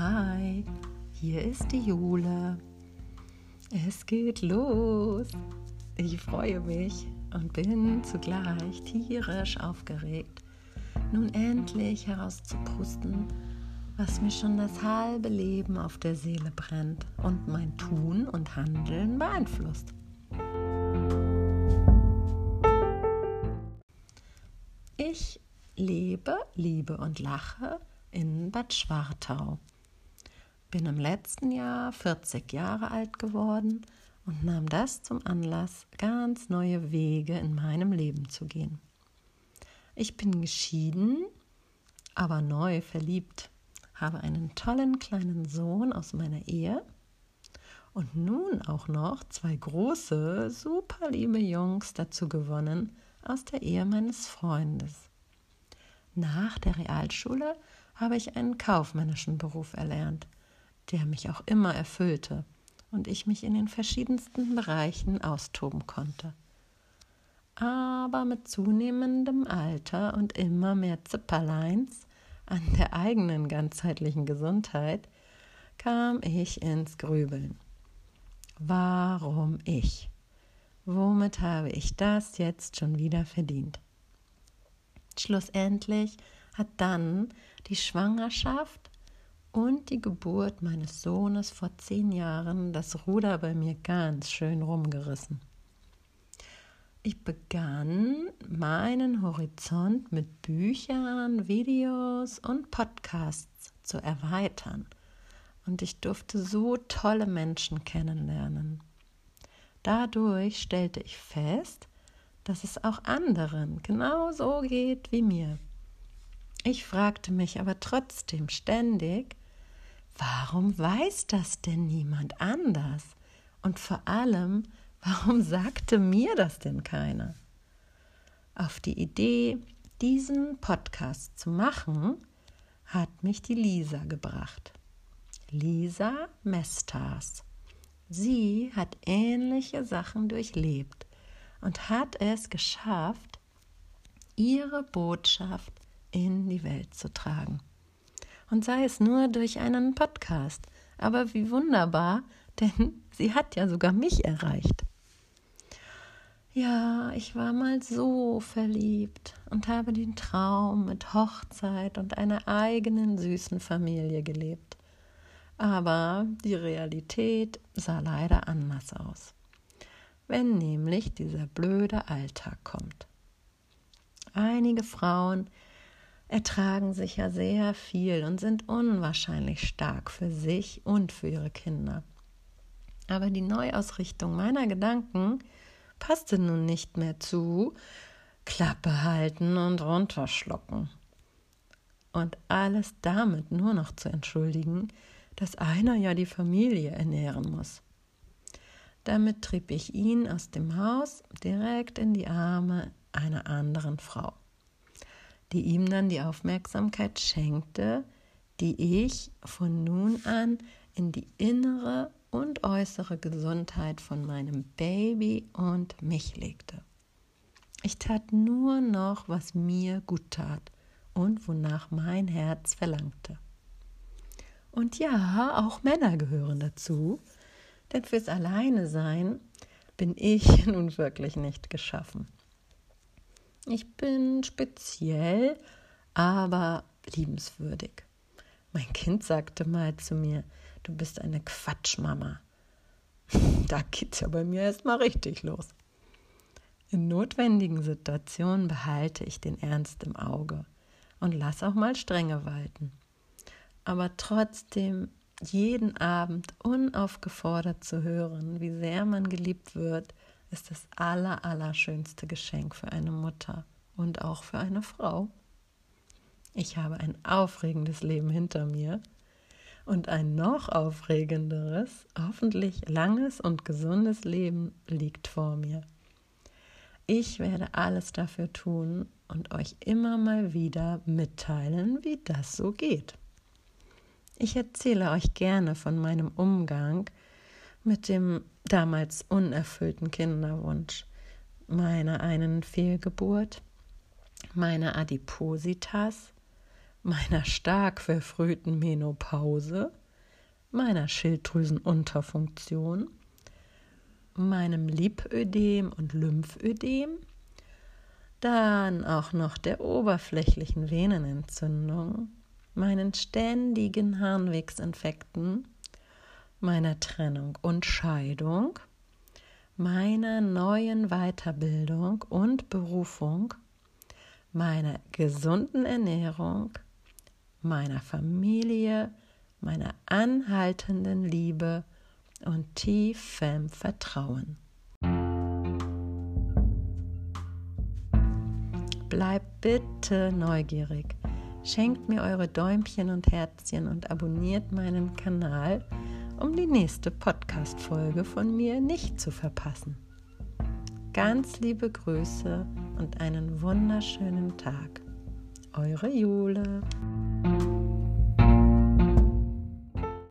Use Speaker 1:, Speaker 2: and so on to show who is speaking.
Speaker 1: Hi, hier ist die Jule. Es geht los. Ich freue mich und bin zugleich tierisch aufgeregt, nun endlich herauszupusten, was mir schon das halbe Leben auf der Seele brennt und mein Tun und Handeln beeinflusst. Ich lebe, liebe und lache in Bad Schwartau. Bin im letzten Jahr 40 Jahre alt geworden und nahm das zum Anlass, ganz neue Wege in meinem Leben zu gehen. Ich bin geschieden, aber neu verliebt, habe einen tollen kleinen Sohn aus meiner Ehe und nun auch noch zwei große, super liebe Jungs dazu gewonnen aus der Ehe meines Freundes. Nach der Realschule habe ich einen kaufmännischen Beruf erlernt, der mich auch immer erfüllte und ich mich in den verschiedensten Bereichen austoben konnte. Aber mit zunehmendem Alter und immer mehr Zipperleins an der eigenen ganzheitlichen Gesundheit kam ich ins Grübeln. Warum ich? Womit habe ich das jetzt schon wieder verdient? Schlussendlich hat dann die Schwangerschaft und die Geburt meines Sohnes vor zehn Jahren das Ruder bei mir ganz schön rumgerissen. Ich begann meinen Horizont mit Büchern, Videos und Podcasts zu erweitern und ich durfte so tolle Menschen kennenlernen. Dadurch stellte ich fest, dass es auch anderen genauso geht wie mir. Ich fragte mich aber trotzdem ständig, warum weiß das denn niemand anders? Und vor allem, warum sagte mir das denn keiner? Auf die Idee, diesen Podcast zu machen, hat mich die Lisa gebracht. Lisa Mestas. Sie hat ähnliche Sachen durchlebt und hat es geschafft, ihre Botschaft in die Welt zu tragen. Und sei es nur durch einen Podcast. Aber wie wunderbar, denn sie hat ja sogar mich erreicht. Ja, ich war mal so verliebt und habe den Traum mit Hochzeit und einer eigenen süßen Familie gelebt. Aber die Realität sah leider anders aus. Wenn nämlich dieser blöde Alltag kommt. Einige Frauen ertragen sich ja sehr viel und sind unwahrscheinlich stark für sich und für ihre Kinder. Aber die Neuausrichtung meiner Gedanken passte nun nicht mehr zu Klappe halten und runterschlucken. Und alles damit nur noch zu entschuldigen, dass einer ja die Familie ernähren muss. Damit trieb ich ihn aus dem Haus direkt in die Arme einer anderen Frau die ihm dann die Aufmerksamkeit schenkte, die ich von nun an in die innere und äußere Gesundheit von meinem Baby und mich legte. Ich tat nur noch, was mir gut tat und wonach mein Herz verlangte. Und ja, auch Männer gehören dazu, denn fürs Alleine sein bin ich nun wirklich nicht geschaffen. Ich bin speziell, aber liebenswürdig. Mein Kind sagte mal zu mir, du bist eine Quatschmama. Da geht's ja bei mir erstmal richtig los. In notwendigen Situationen behalte ich den Ernst im Auge und lass auch mal Strenge walten. Aber trotzdem jeden Abend unaufgefordert zu hören, wie sehr man geliebt wird, ist das aller, allerschönste Geschenk für eine Mutter und auch für eine Frau. Ich habe ein aufregendes Leben hinter mir und ein noch aufregenderes, hoffentlich langes und gesundes Leben liegt vor mir. Ich werde alles dafür tun und euch immer mal wieder mitteilen, wie das so geht. Ich erzähle euch gerne von meinem Umgang mit dem damals unerfüllten Kinderwunsch, meiner einen Fehlgeburt, meiner Adipositas, meiner stark verfrühten Menopause, meiner Schilddrüsenunterfunktion, meinem Lipödem und Lymphödem, dann auch noch der oberflächlichen Venenentzündung, meinen ständigen Harnwegsinfekten, meiner Trennung und Scheidung, meiner neuen Weiterbildung und Berufung, meiner gesunden Ernährung, meiner Familie, meiner anhaltenden Liebe und tiefem Vertrauen. Bleibt bitte neugierig. Schenkt mir eure Däumchen und Herzchen und abonniert meinen Kanal, um die nächste Podcast-Folge von mir nicht zu verpassen. Ganz liebe Grüße und einen wunderschönen Tag. Eure Jule.